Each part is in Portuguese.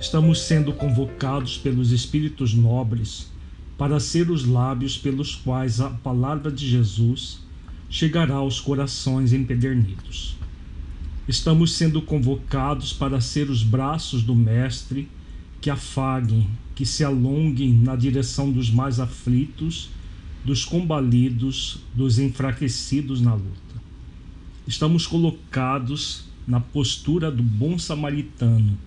Estamos sendo convocados pelos Espíritos nobres para ser os lábios pelos quais a palavra de Jesus chegará aos corações empedernidos. Estamos sendo convocados para ser os braços do Mestre que afaguem, que se alonguem na direção dos mais aflitos, dos combalidos, dos enfraquecidos na luta. Estamos colocados na postura do bom samaritano,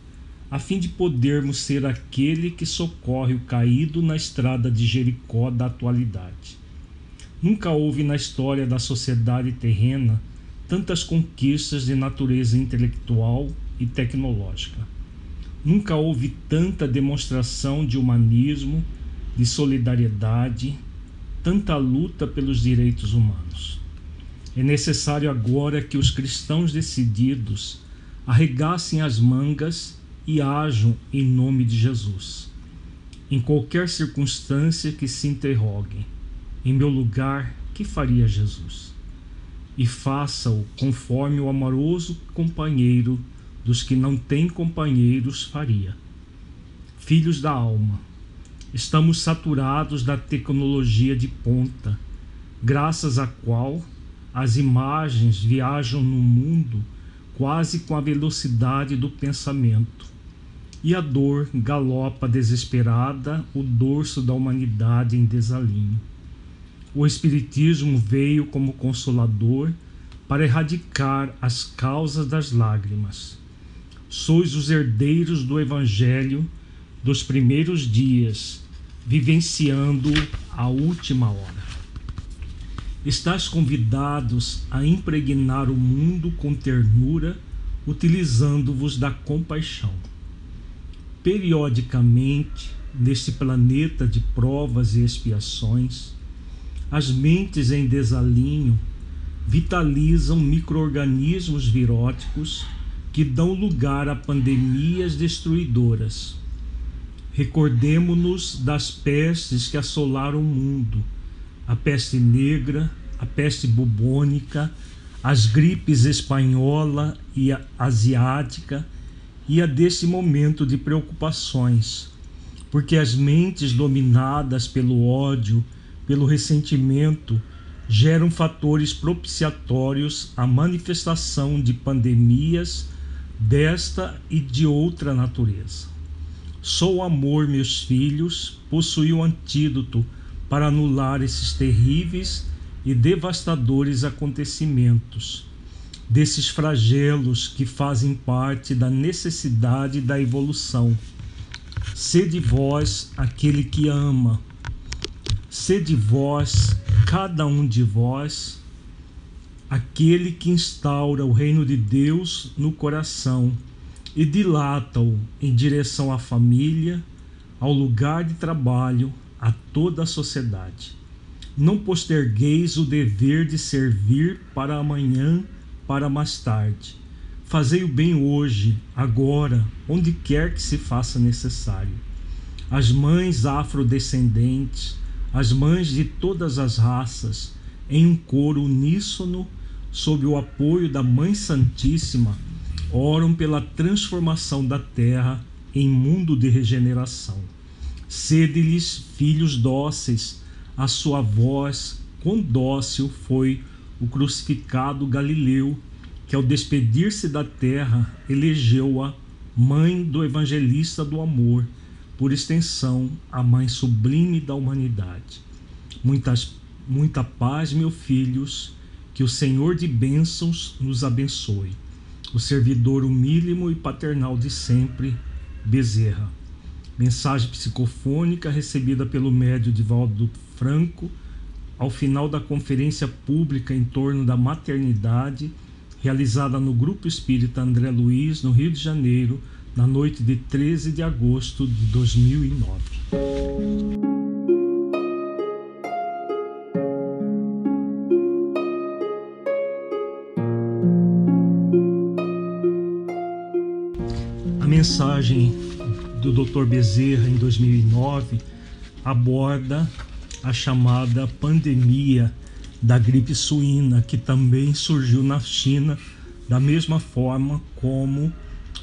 a fim de podermos ser aquele que socorre o caído na estrada de Jericó da atualidade. Nunca houve na história da sociedade terrena tantas conquistas de natureza intelectual e tecnológica. Nunca houve tanta demonstração de humanismo, de solidariedade, tanta luta pelos direitos humanos. É necessário agora que os cristãos decididos arregassem as mangas e ajam em nome de Jesus. Em qualquer circunstância que se interroguem, em meu lugar, que faria Jesus? E faça-o conforme o amoroso companheiro dos que não têm companheiros faria. Filhos da alma, estamos saturados da tecnologia de ponta, graças à qual as imagens viajam no mundo quase com a velocidade do pensamento. E a dor galopa desesperada o dorso da humanidade em desalinho. O Espiritismo veio como consolador para erradicar as causas das lágrimas. Sois os herdeiros do Evangelho dos primeiros dias, vivenciando a última hora. Estás convidados a impregnar o mundo com ternura, utilizando-vos da compaixão. Periodicamente, neste planeta de provas e expiações, as mentes em desalinho vitalizam microorganismos viróticos que dão lugar a pandemias destruidoras. Recordemo-nos das pestes que assolaram o mundo a peste negra, a peste bubônica, as gripes espanhola e asiática e a desse momento de preocupações, porque as mentes dominadas pelo ódio, pelo ressentimento, geram fatores propiciatórios à manifestação de pandemias desta e de outra natureza. Só o amor, meus filhos, possui o antídoto para anular esses terríveis e devastadores acontecimentos, desses flagelos que fazem parte da necessidade da evolução. Sede vós aquele que ama, sede vós, cada um de vós, aquele que instaura o reino de Deus no coração e dilata-o em direção à família, ao lugar de trabalho, a toda a sociedade. Não postergueis o dever de servir para amanhã, para mais tarde. Fazei o bem hoje, agora, onde quer que se faça necessário. As mães afrodescendentes, as mães de todas as raças, em um coro uníssono, sob o apoio da Mãe Santíssima, oram pela transformação da terra em mundo de regeneração. Sede-lhes filhos dóceis, a sua voz, quão dócil foi o crucificado Galileu, que ao despedir-se da terra elegeu-a mãe do evangelista do amor, por extensão, a mãe sublime da humanidade. Muitas, muita paz, meus filhos, que o Senhor de bênçãos nos abençoe. O servidor humílimo e paternal de sempre, Bezerra. Mensagem psicofônica recebida pelo médio Divaldo Franco ao final da conferência pública em torno da maternidade, realizada no Grupo Espírita André Luiz, no Rio de Janeiro, na noite de 13 de agosto de 2009. mensagem do Dr. Bezerra em 2009 aborda a chamada pandemia da gripe suína, que também surgiu na China da mesma forma como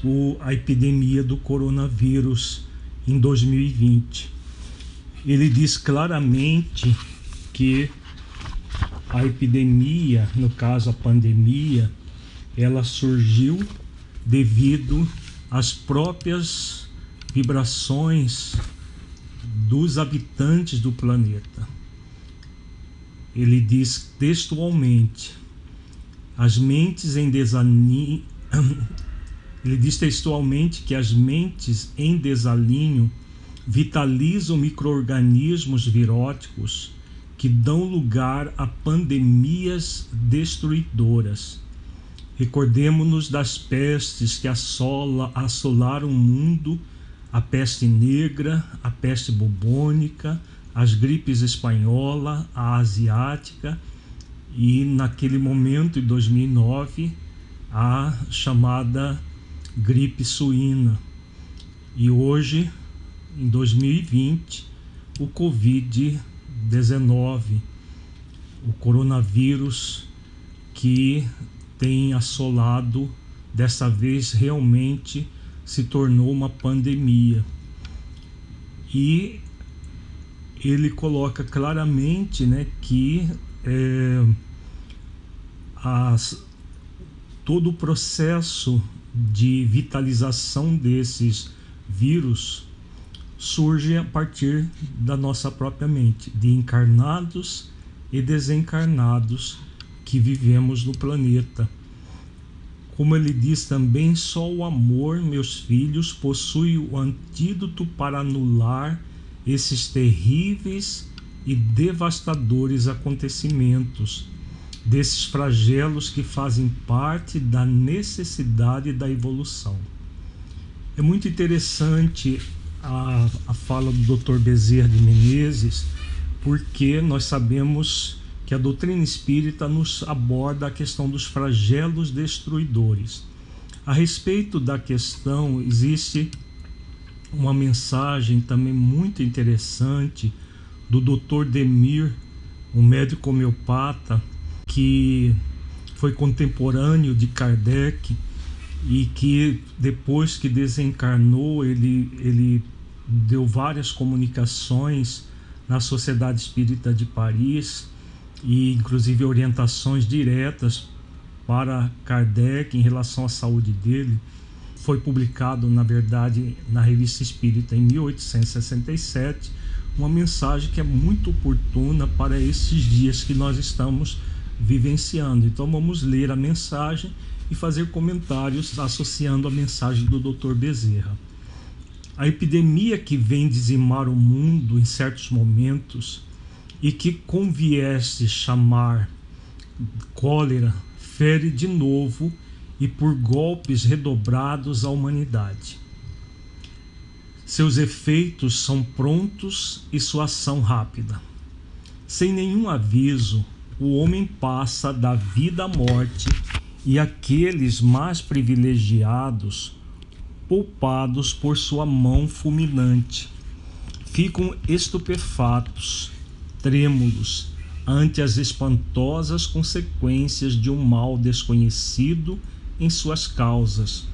o, a epidemia do coronavírus em 2020. Ele diz claramente que a epidemia, no caso a pandemia, ela surgiu devido as próprias vibrações dos habitantes do planeta. Ele diz textualmente: as mentes em desalinho. Ele diz textualmente que as mentes em desalinho vitalizam microorganismos viróticos que dão lugar a pandemias destruidoras Recordemos-nos das pestes que assola, assolaram o mundo, a peste negra, a peste bubônica, as gripes espanhola, a asiática e naquele momento, em 2009, a chamada gripe suína. E hoje, em 2020, o Covid-19, o coronavírus que tem assolado, dessa vez realmente se tornou uma pandemia. E ele coloca claramente né, que é, as, todo o processo de vitalização desses vírus surge a partir da nossa própria mente, de encarnados e desencarnados que vivemos no planeta. Como ele diz também, só o amor, meus filhos, possui o antídoto para anular esses terríveis e devastadores acontecimentos, desses flagelos que fazem parte da necessidade da evolução. É muito interessante a, a fala do Dr. Bezerra de Menezes, porque nós sabemos que a doutrina espírita nos aborda a questão dos flagelos destruidores. A respeito da questão, existe uma mensagem também muito interessante do Dr. Demir, um médico homeopata que foi contemporâneo de Kardec e que depois que desencarnou, ele, ele deu várias comunicações na Sociedade Espírita de Paris e inclusive orientações diretas para Kardec em relação à saúde dele. Foi publicado, na verdade, na Revista Espírita em 1867, uma mensagem que é muito oportuna para esses dias que nós estamos vivenciando. Então vamos ler a mensagem e fazer comentários associando a mensagem do Dr. Bezerra. A epidemia que vem dizimar o mundo em certos momentos e que convieste chamar cólera, fere de novo e por golpes redobrados a humanidade. Seus efeitos são prontos e sua ação rápida. Sem nenhum aviso, o homem passa da vida à morte e aqueles mais privilegiados, poupados por sua mão fulminante, ficam estupefatos trêmulos ante as espantosas consequências de um mal desconhecido em suas causas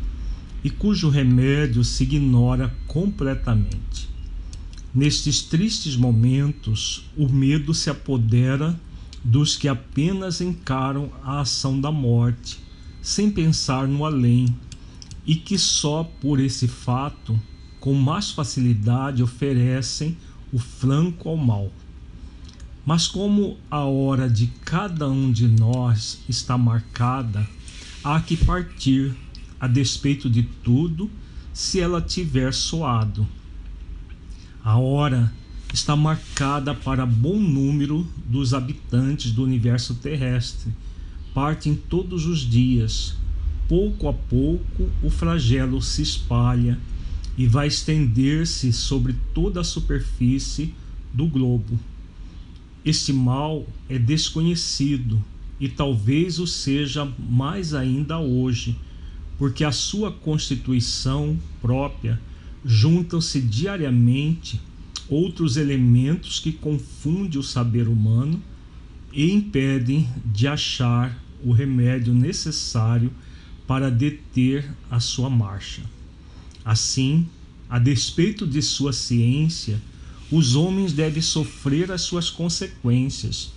e cujo remédio se ignora completamente. Nestes tristes momentos, o medo se apodera dos que apenas encaram a ação da morte, sem pensar no além, e que só por esse fato, com mais facilidade, oferecem o flanco ao mal. Mas como a hora de cada um de nós está marcada, há que partir, a despeito de tudo, se ela tiver soado. A hora está marcada para bom número dos habitantes do universo terrestre. Partem todos os dias, pouco a pouco o flagelo se espalha e vai estender-se sobre toda a superfície do globo. Este mal é desconhecido e talvez o seja mais ainda hoje, porque a sua constituição própria juntam-se diariamente outros elementos que confundem o saber humano e impedem de achar o remédio necessário para deter a sua marcha. Assim, a despeito de sua ciência, os homens devem sofrer as suas consequências,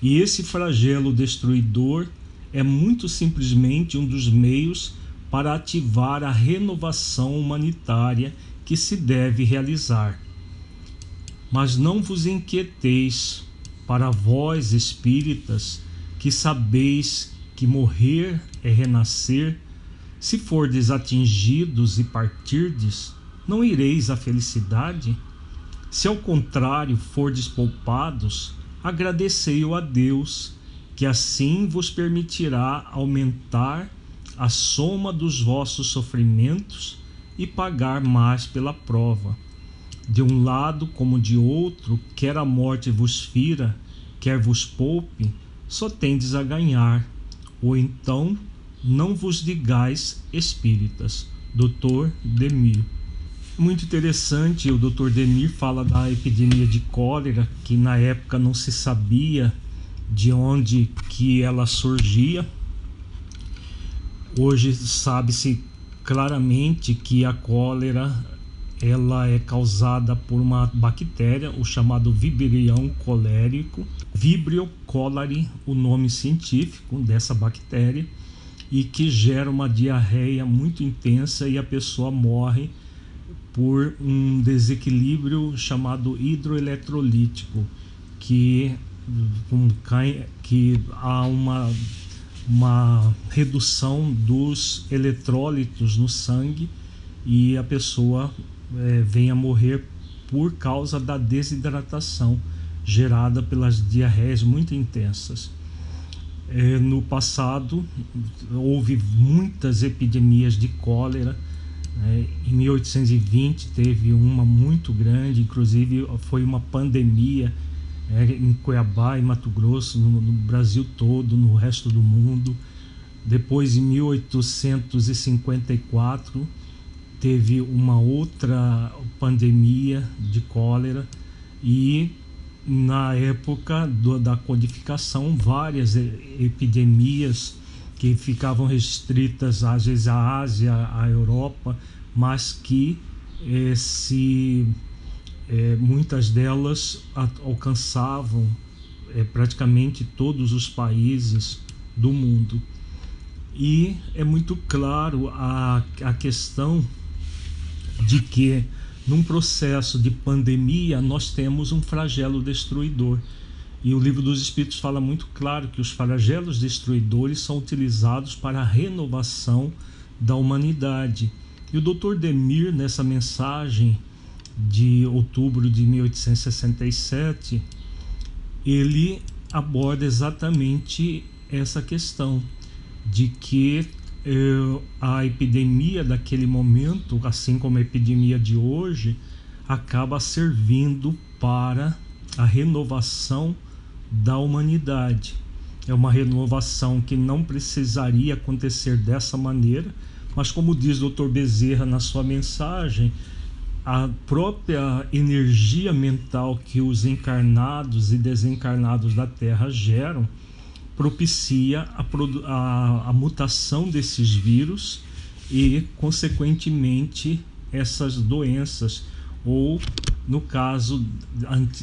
e esse flagelo destruidor é muito simplesmente um dos meios para ativar a renovação humanitária que se deve realizar. Mas não vos inquieteis para vós espíritas que sabeis que morrer é renascer, se fordes atingidos e partirdes, não ireis à felicidade? Se ao contrário fordes poupados, agradecei-o a Deus, que assim vos permitirá aumentar a soma dos vossos sofrimentos e pagar mais pela prova. De um lado como de outro, quer a morte vos fira, quer vos poupe, só tendes a ganhar. Ou então, não vos digais espíritas. Doutor Demir. Muito interessante, o Dr. Demir fala da epidemia de cólera, que na época não se sabia de onde que ela surgia. Hoje sabe-se claramente que a cólera ela é causada por uma bactéria, o chamado vibrião colérico, Vibrio cholerae, o nome científico dessa bactéria, e que gera uma diarreia muito intensa e a pessoa morre por um desequilíbrio chamado hidroeletrolítico, que, que há uma, uma redução dos eletrólitos no sangue e a pessoa é, vem a morrer por causa da desidratação gerada pelas diarreias muito intensas. É, no passado houve muitas epidemias de cólera é, em 1820 teve uma muito grande, inclusive foi uma pandemia é, em Cuiabá, em Mato Grosso, no, no, Brasil todo, no resto do mundo. Depois, em 1854, teve uma outra pandemia de cólera e na época do, da codificação várias epidemias que ficavam restritas às vezes à Ásia, à Europa, mas que se eh, muitas delas alcançavam eh, praticamente todos os países do mundo. E é muito claro a, a questão de que num processo de pandemia nós temos um flagelo destruidor e o livro dos Espíritos fala muito claro que os flagelos destruidores são utilizados para a renovação da humanidade. E o Dr. Demir, nessa mensagem de outubro de 1867, ele aborda exatamente essa questão de que eh, a epidemia daquele momento, assim como a epidemia de hoje, acaba servindo para a renovação da humanidade. É uma renovação que não precisaria acontecer dessa maneira, mas como diz o Dr. Bezerra na sua mensagem, a própria energia mental que os encarnados e desencarnados da Terra geram propicia a, a, a mutação desses vírus e, consequentemente, essas doenças ou no caso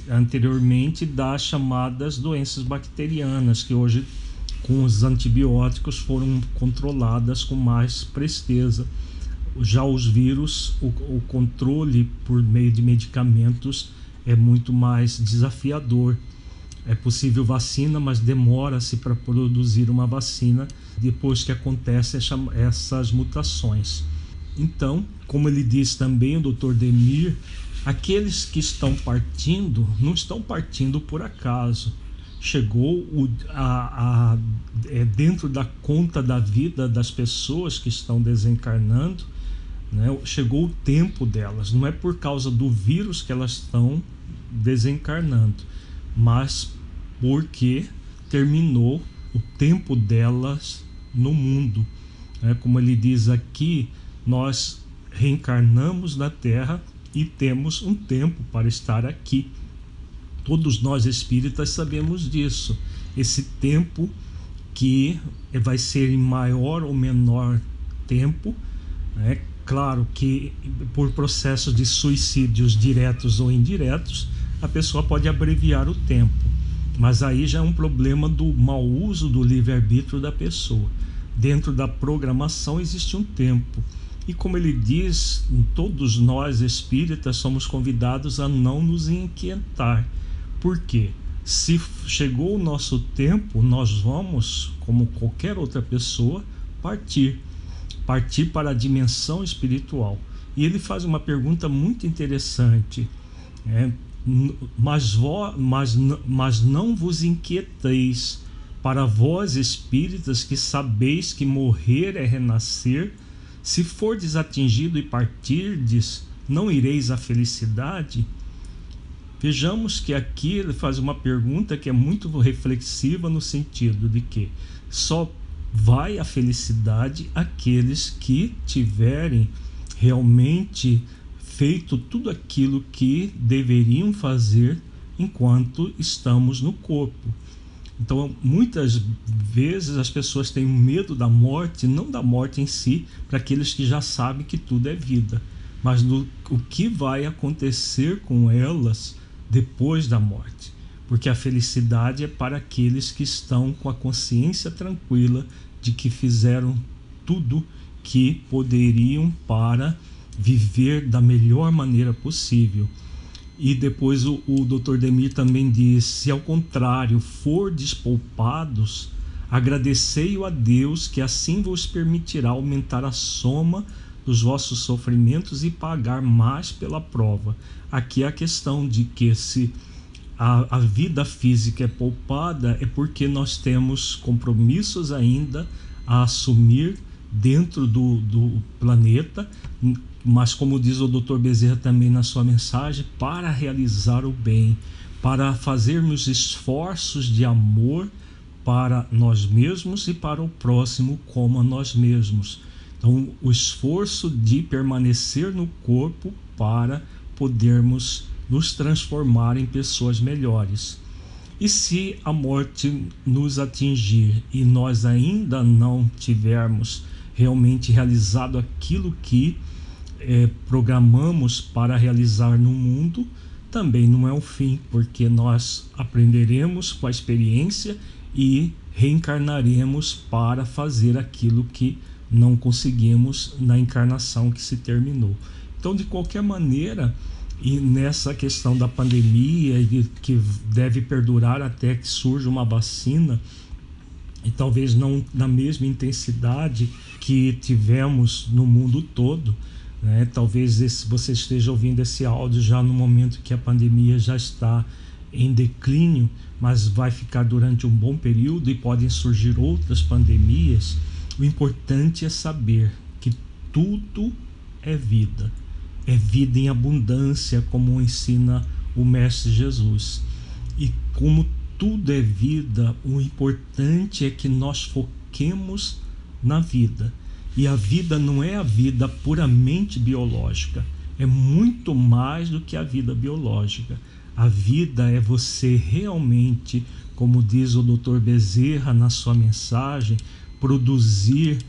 anteriormente das chamadas doenças bacterianas, que hoje com os antibióticos foram controladas com mais presteza. Já os vírus, o, o controle por meio de medicamentos é muito mais desafiador. É possível vacina, mas demora-se para produzir uma vacina depois que acontecem essas mutações. Então, como ele diz também, o Dr. Demir, aqueles que estão partindo não estão partindo por acaso. chegou o, a, a, é, dentro da conta da vida das pessoas que estão desencarnando, né? chegou o tempo delas. Não é por causa do vírus que elas estão desencarnando, mas porque terminou o tempo delas no mundo. É, como ele diz aqui, nós reencarnamos na Terra e temos um tempo para estar aqui. Todos nós espíritas sabemos disso. Esse tempo que vai ser em maior ou menor tempo, é claro que por processos de suicídios diretos ou indiretos, a pessoa pode abreviar o tempo. Mas aí já é um problema do mau uso do livre-arbítrio da pessoa. Dentro da programação existe um tempo. E como ele diz, todos nós espíritas somos convidados a não nos inquietar. Por quê? Se chegou o nosso tempo, nós vamos, como qualquer outra pessoa, partir. Partir para a dimensão espiritual. E ele faz uma pergunta muito interessante. É, mas, vós, mas, mas não vos inquieteis para vós espíritas que sabeis que morrer é renascer, se fordes atingido e partirdes, não ireis à felicidade? Vejamos que aqui ele faz uma pergunta que é muito reflexiva no sentido de que só vai a felicidade aqueles que tiverem realmente feito tudo aquilo que deveriam fazer enquanto estamos no corpo. Então, muitas vezes as pessoas têm medo da morte, não da morte em si, para aqueles que já sabem que tudo é vida, mas no, o que vai acontecer com elas depois da morte. Porque a felicidade é para aqueles que estão com a consciência tranquila de que fizeram tudo que poderiam para viver da melhor maneira possível. E depois o, o Dr. Demir também diz: se ao contrário for despoupados, agradecei-o a Deus, que assim vos permitirá aumentar a soma dos vossos sofrimentos e pagar mais pela prova. Aqui é a questão de que se a, a vida física é poupada, é porque nós temos compromissos ainda a assumir dentro do, do planeta, mas como diz o Dr. Bezerra também na sua mensagem, para realizar o bem, para fazermos esforços de amor para nós mesmos e para o próximo como a nós mesmos. Então, o esforço de permanecer no corpo para podermos nos transformar em pessoas melhores. E se a morte nos atingir e nós ainda não tivermos realmente realizado aquilo que é, programamos para realizar no mundo, também não é o fim, porque nós aprenderemos com a experiência e reencarnaremos para fazer aquilo que não conseguimos na encarnação que se terminou. Então, de qualquer maneira, e nessa questão da pandemia e que deve perdurar até que surja uma vacina, e talvez não na mesma intensidade que tivemos no mundo todo, né? Talvez esse, você esteja ouvindo esse áudio já no momento que a pandemia já está em declínio, mas vai ficar durante um bom período e podem surgir outras pandemias. O importante é saber que tudo é vida, é vida em abundância, como ensina o Mestre Jesus. E como tudo é vida, o importante é que nós foquemos na vida e a vida não é a vida puramente biológica, é muito mais do que a vida biológica. A vida é você realmente, como diz o Dr. Bezerra na sua mensagem, produzir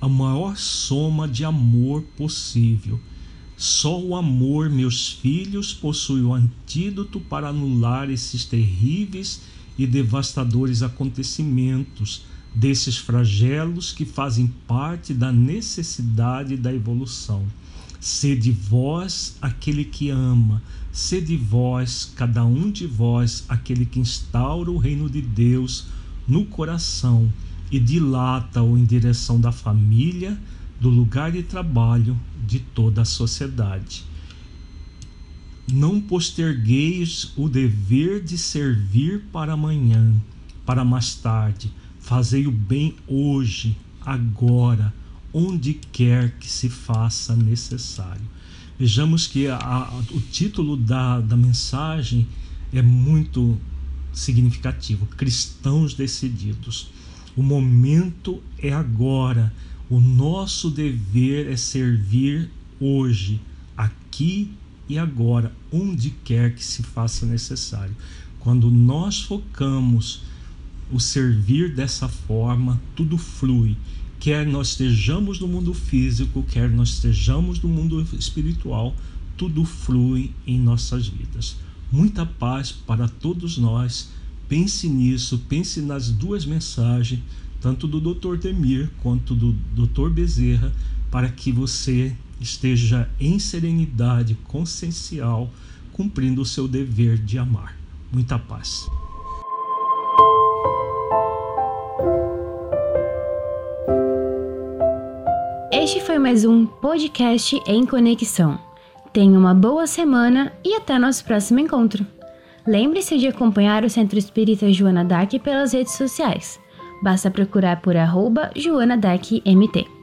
a maior soma de amor possível. Só o amor, meus filhos, possui o antídoto para anular esses terríveis e devastadores acontecimentos desses flagelos que fazem parte da necessidade da evolução. Sede vós aquele que ama, sede vós, cada um de vós, aquele que instaura o reino de Deus no coração e dilata-o em direção da família, do lugar de trabalho, de toda a sociedade. Não postergueis o dever de servir para amanhã, para mais tarde. Fazei o bem hoje, agora, onde quer que se faça necessário. Vejamos que a, a, o título da, da mensagem é muito significativo: Cristãos Decididos. O momento é agora. O nosso dever é servir hoje, aqui e agora, onde quer que se faça necessário. Quando nós focamos o servir dessa forma, tudo flui. Quer nós estejamos no mundo físico, quer nós estejamos no mundo espiritual, tudo flui em nossas vidas. Muita paz para todos nós. Pense nisso, pense nas duas mensagens, tanto do Dr. Demir quanto do Dr. Bezerra, para que você esteja em serenidade consciencial, cumprindo o seu dever de amar. Muita paz. Este foi mais um podcast em conexão. Tenha uma boa semana e até nosso próximo encontro. Lembre-se de acompanhar o Centro Espírita Joana Dac pelas redes sociais. Basta procurar por arroba Joana Dac MT.